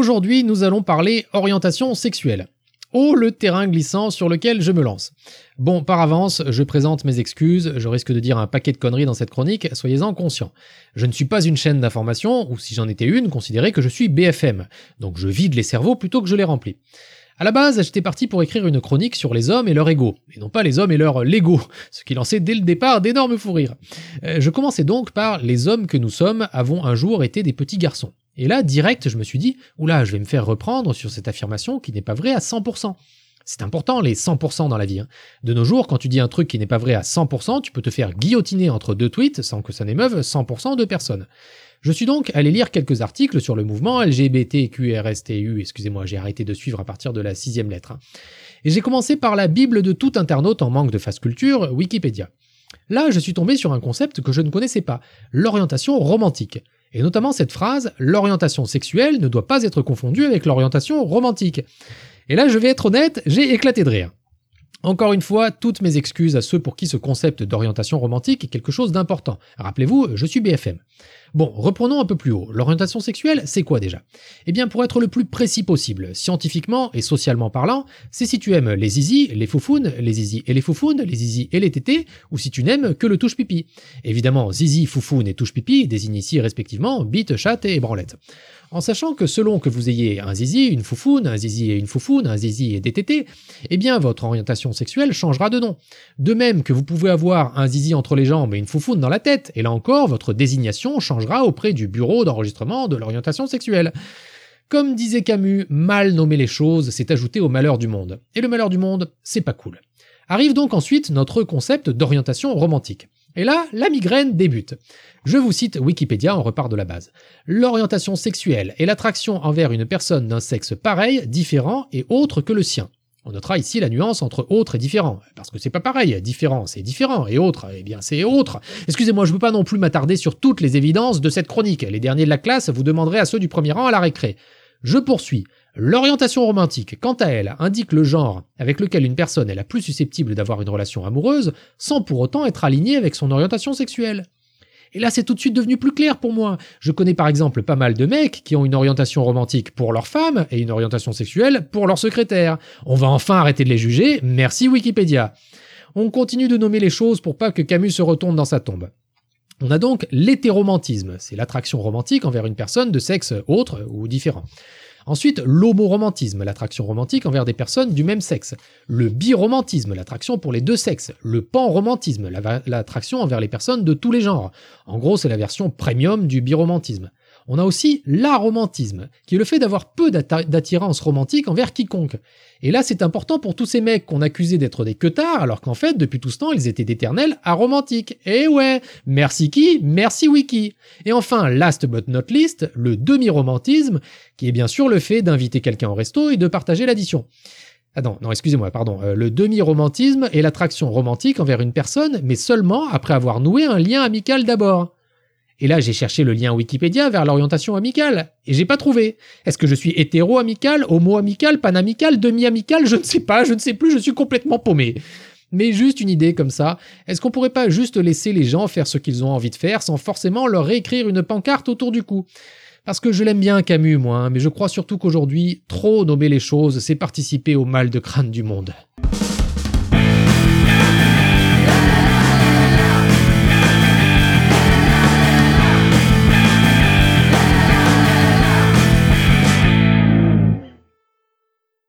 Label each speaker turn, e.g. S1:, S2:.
S1: Aujourd'hui, nous allons parler orientation sexuelle. Oh, le terrain glissant sur lequel je me lance. Bon, par avance, je présente mes excuses, je risque de dire un paquet de conneries dans cette chronique, soyez-en conscients. Je ne suis pas une chaîne d'information, ou si j'en étais une, considérez que je suis BFM, donc je vide les cerveaux plutôt que je les remplis. À la base, j'étais parti pour écrire une chronique sur les hommes et leur ego, et non pas les hommes et leur Lego, ce qui lançait dès le départ d'énormes fous rires. Euh, je commençais donc par les hommes que nous sommes avons un jour été des petits garçons. Et là, direct, je me suis dit, oula, je vais me faire reprendre sur cette affirmation qui n'est pas vraie à 100%. C'est important les 100% dans la vie. Hein. De nos jours, quand tu dis un truc qui n'est pas vrai à 100%, tu peux te faire guillotiner entre deux tweets sans que ça n'émeuve 100% de personnes. Je suis donc allé lire quelques articles sur le mouvement LGBTQRSTU, excusez-moi, j'ai arrêté de suivre à partir de la sixième lettre. Hein. Et j'ai commencé par la Bible de tout internaute en manque de fast culture, Wikipédia. Là, je suis tombé sur un concept que je ne connaissais pas, l'orientation romantique. Et notamment cette phrase, l'orientation sexuelle ne doit pas être confondue avec l'orientation romantique. Et là, je vais être honnête, j'ai éclaté de rire. Encore une fois, toutes mes excuses à ceux pour qui ce concept d'orientation romantique est quelque chose d'important. Rappelez-vous, je suis BFM. Bon, reprenons un peu plus haut. L'orientation sexuelle, c'est quoi déjà? Eh bien, pour être le plus précis possible, scientifiquement et socialement parlant, c'est si tu aimes les zizi, les foufounes, les zizi et les foufounes, les zizi et les tétés, ou si tu n'aimes que le touche-pipi. Évidemment, zizi, foufoune et touche-pipi désignent ici respectivement bite, chatte et branlette en sachant que selon que vous ayez un zizi, une foufoune, un zizi et une foufoune, un zizi et des tétés, eh bien votre orientation sexuelle changera de nom. De même que vous pouvez avoir un zizi entre les jambes et une foufoune dans la tête, et là encore, votre désignation changera auprès du bureau d'enregistrement de l'orientation sexuelle. Comme disait Camus, mal nommer les choses, c'est ajouter au malheur du monde. Et le malheur du monde, c'est pas cool. Arrive donc ensuite notre concept d'orientation romantique. Et là, la migraine débute. Je vous cite Wikipédia, on repart de la base. L'orientation sexuelle est l'attraction envers une personne d'un sexe pareil, différent et autre que le sien. On notera ici la nuance entre autre et différent, parce que c'est pas pareil, différent c'est différent, et autre, eh bien c'est autre. Excusez-moi, je ne peux pas non plus m'attarder sur toutes les évidences de cette chronique, les derniers de la classe vous demanderez à ceux du premier rang à la récré. Je poursuis. L'orientation romantique, quant à elle, indique le genre avec lequel une personne est la plus susceptible d'avoir une relation amoureuse, sans pour autant être alignée avec son orientation sexuelle. Et là, c'est tout de suite devenu plus clair pour moi. Je connais par exemple pas mal de mecs qui ont une orientation romantique pour leur femme et une orientation sexuelle pour leur secrétaire. On va enfin arrêter de les juger, merci Wikipédia. On continue de nommer les choses pour pas que Camus se retourne dans sa tombe. On a donc l'hétéromantisme, c'est l'attraction romantique envers une personne de sexe autre ou différent. Ensuite, l'homoromantisme, l'attraction romantique envers des personnes du même sexe. Le biromantisme, l'attraction pour les deux sexes. Le panromantisme, l'attraction envers les personnes de tous les genres. En gros, c'est la version premium du biromantisme. On a aussi l'aromantisme, qui est le fait d'avoir peu d'attirance romantique envers quiconque. Et là, c'est important pour tous ces mecs qu'on accusait d'être des queutards, alors qu'en fait, depuis tout ce temps, ils étaient d'éternels aromantiques. Et ouais, merci qui Merci Wiki. Et enfin, last but not least, le demi-romantisme, qui est bien sûr le fait d'inviter quelqu'un au resto et de partager l'addition. Ah non, non, excusez-moi, pardon. Euh, le demi-romantisme est l'attraction romantique envers une personne, mais seulement après avoir noué un lien amical d'abord. Et là, j'ai cherché le lien Wikipédia vers l'orientation amicale, et j'ai pas trouvé. Est-ce que je suis hétéro-amical, homo-amical, panamical, demi-amical? Je ne sais pas, je ne sais plus, je suis complètement paumé. Mais juste une idée comme ça, est-ce qu'on pourrait pas juste laisser les gens faire ce qu'ils ont envie de faire sans forcément leur réécrire une pancarte autour du cou? Parce que je l'aime bien Camus, moi, hein, mais je crois surtout qu'aujourd'hui, trop nommer les choses, c'est participer au mal de crâne du monde.